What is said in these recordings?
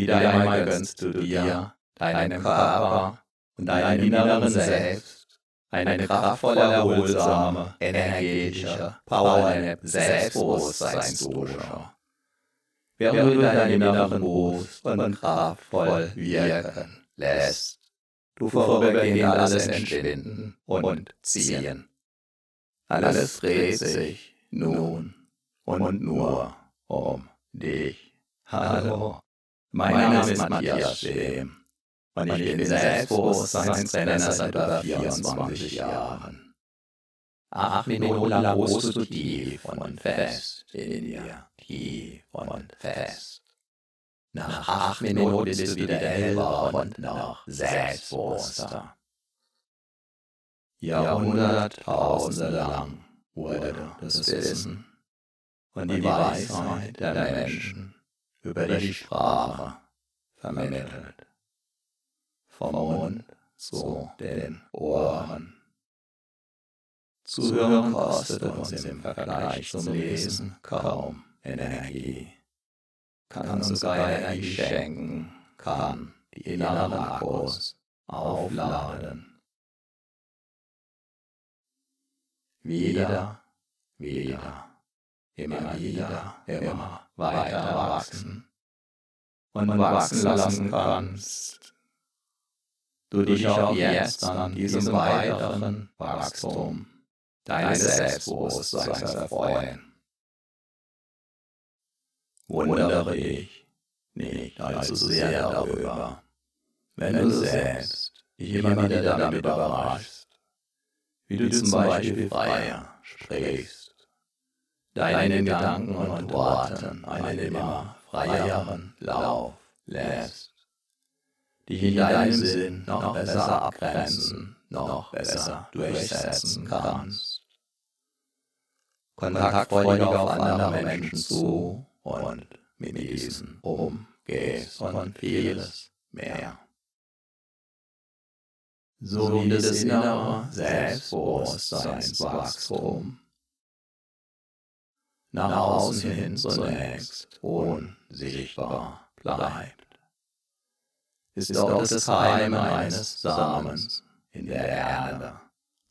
Wieder einmal gönnst du dir, deinem Körper und deinem inneren Selbst. Eine kraftvolle, erholsame, energetische, powernap Selbstbewusstseinsdusche. Während du deinen inneren bewusst und kraftvoll wirken lässt, du vorübergehend alles entschwinden und ziehen. Alles dreht sich nun und nur um dich. Hallo, mein Name ist Matthias Schem und ich bin Selbstbewusstseinstrainer seit über 24 Jahren. Acht Minuten lang ruhst du tief und fest in dir, tief und fest. Nach acht Minuten bist du wieder hellwach und noch selbstbewusster. Jahrhunderttausende lang wurde das Wissen und die Weisheit der Menschen über die Sprache vermittelt. Vom Mund zu den Ohren. Zuhören kostet uns im Vergleich zum Lesen kaum Energie, kann uns sogar Energie schenken, kann die inneren Akkus aufladen. wieder, wieder, immer wieder, immer weiter wachsen und wachsen lassen kannst. Du dich auch jetzt an diesem weiteren Wachstum deines Selbstbewusstseins erfreuen. Wundere dich nicht allzu sehr darüber, wenn du selbst dich immer wieder damit überraschst, wie du zum Beispiel freier sprichst, deinen Gedanken und Worten einen immer freieren Lauf lässt, dich in deinem Sinn noch besser abgrenzen, noch besser durchsetzen kannst. Kontaktfreudig auf andere Menschen zu und mit diesen umgehst und vieles mehr sowie das innere Selbstbewusstseinswachstum. Nach außen hin zunächst unsichtbar bleibt, ist dort das Keim eines Samens in der Erde.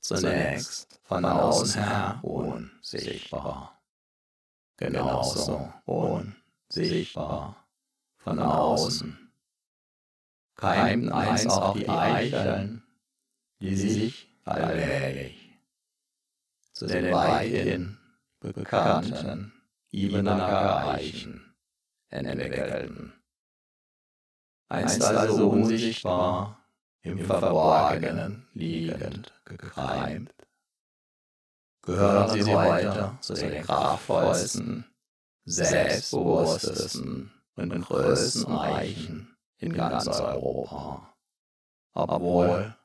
Zunächst von außen her unsichtbar, genauso unsichtbar von außen. Keimten einst auch die Eicheln die sich allmählich zu den weithin bekannten Ibenacker Eichen entwickelten. Einst also unsichtbar, im Verborgenen liegend gekreimt, gehören sie heute zu den kraftvollsten, selbstbewusstesten und größten Eichen in ganz Europa, obwohl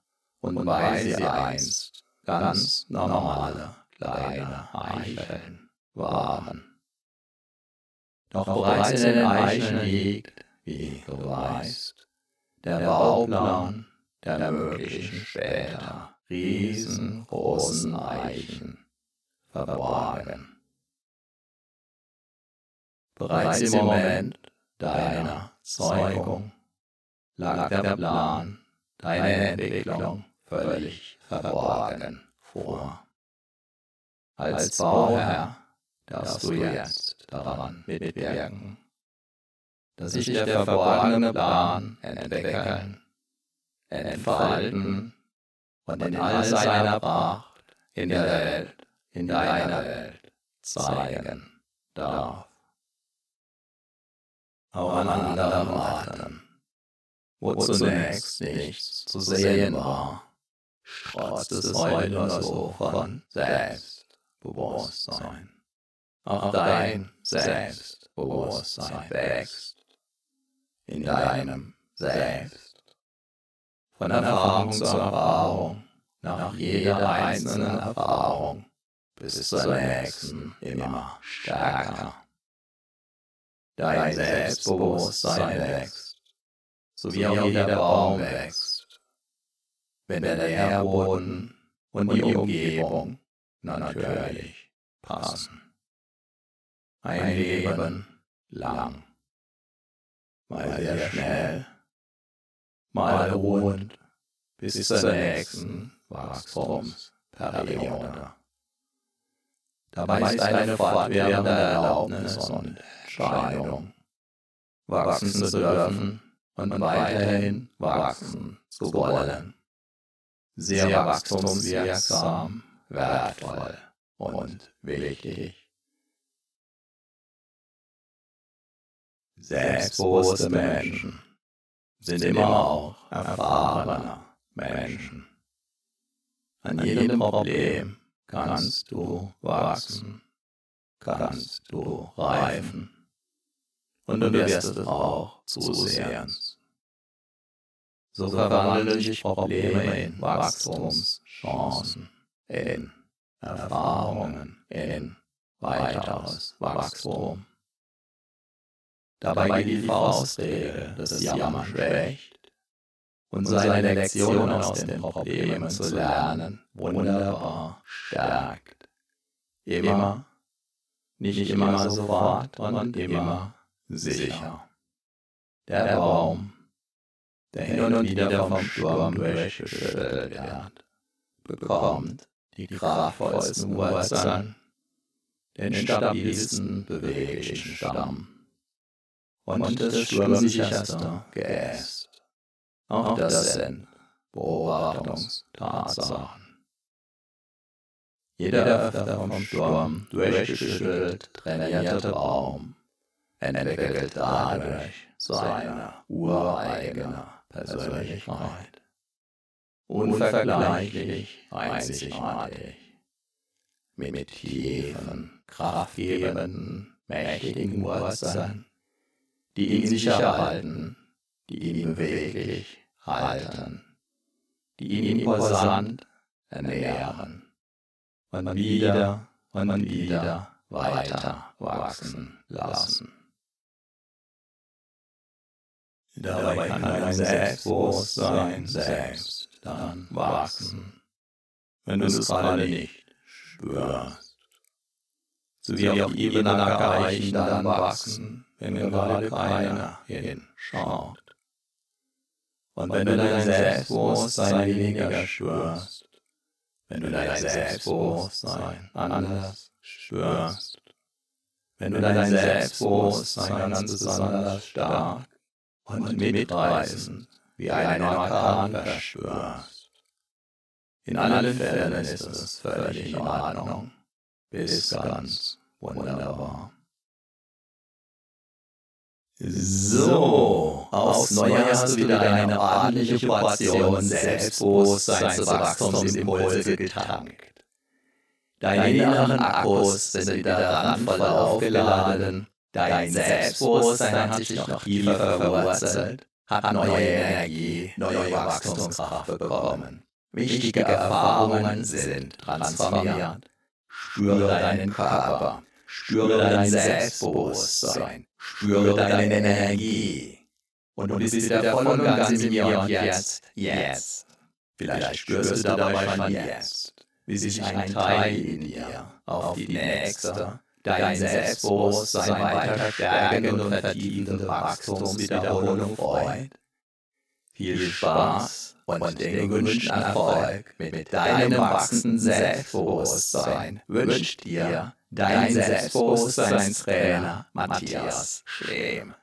und weil sie einst ganz normale kleine Eicheln waren. Doch bereits in den Eicheln liegt, wie du weißt, der Bauplan der möglichen später riesengroßen Eichen verborgen. Bereits im Moment deiner Zeugung lag der Plan deiner Entwicklung völlig verborgen vor. Als Bauherr darfst du jetzt daran mitwirken, dass sich der verborgene Plan entwickeln, entfalten und in all seiner Pracht in der Welt, in deiner Welt zeigen darf. Auch an anderen Orten, wo zunächst nichts zu sehen war, trotz des heute so von Selbstbewusstsein. Auch dein Selbstbewusstsein wächst in deinem Selbst. Von Erfahrung zu Erfahrung, nach jeder einzelnen Erfahrung bis zur nächsten immer stärker. Dein Selbstbewusstsein wächst, so wie auch jeder Baum wächst wenn der Nährboden und die Umgebung natürlich. Passen. Ein Leben lang. mal sehr schnell, mal ruhend, bis zur nächsten Wachstumsperiode. Dabei ist eine fortwährende Erlaubnis und Entscheidung, wachsen zu dürfen und weiterhin wachsen zu wollen. Sehr wachstumswirksam, wertvoll und wichtig. Selbstbewusste Menschen sind immer auch erfahrene Menschen. An jedem Problem kannst du wachsen, kannst du reifen und du wirst es auch zusehen. So verwandeln sich Probleme in Wachstumschancen, in Erfahrungen, in weiteres Wachstum. Dabei geht die Faustregel, dass Jammern schwächt und seine Lektionen aus den Problemen zu lernen wunderbar stärkt. Immer, nicht immer sofort und immer sicher. Der Baum, der hin und wieder vom Sturm durchgeschüttelt wird, bekommt die kraftvollsten Wurzeln, den stabilsten beweglichen Stamm und das sturmsicherste Geäst. Auch das sind Beobachtungstatsachen. Jeder öfter vom Sturm durchgeschüttelt trainierte Baum entwickelt dadurch seine ureigene Persönlichkeit. Unvergleichlich einzigartig. Mit tiefen, kraftgebenden, mächtigen Wurzeln die ihn sicher halten, die ihn beweglich halten, die ihn imposant ernähren und wieder und wieder weiter wachsen lassen. Dabei kann dein Selbstbewusstsein selbst dann wachsen, wenn du es gerade nicht spürst. So wie auf Ebene erreichen dann wachsen, wenn gerade keiner hinschaut. Und wenn du dein Selbstbewusstsein weniger spürst, wenn du dein Selbstbewusstsein anders spürst, wenn du dein Selbstbewusstsein ganz besonders stark und mitreißend wie ein Orkan verspürst. In allen Fällen ist es völlig in Ordnung, bis ganz wunderbar. So, aufs Neue hast du wieder eine ordentliche Portion Selbstbewusstseinswachstumsimpulse getankt. Deine inneren Akkus sind wieder randvoll aufgeladen, dein Selbstbewusstsein hat sich noch tiefer verwurzelt, hat neue Energie, neue Wachstumskraft bekommen. Wichtige Erfahrungen sind transformiert. Spüre deinen Körper, spüre dein Selbstbewusstsein, Spüre deine Energie. Und du bist wieder voll und ganz in mir und jetzt, jetzt. Vielleicht spürst du dabei schon jetzt, wie sich ein Teil in dir auf die nächste, dein Selbstbewusstsein weiter stärkende und vertiefende Wachstumswiederholung freut. Viel Spaß und den gewünschten Erfolg mit deinem wachsenden Selbstbewusstsein wünscht dir dein Selbstbewusstseinstrainer Matthias Schlehm.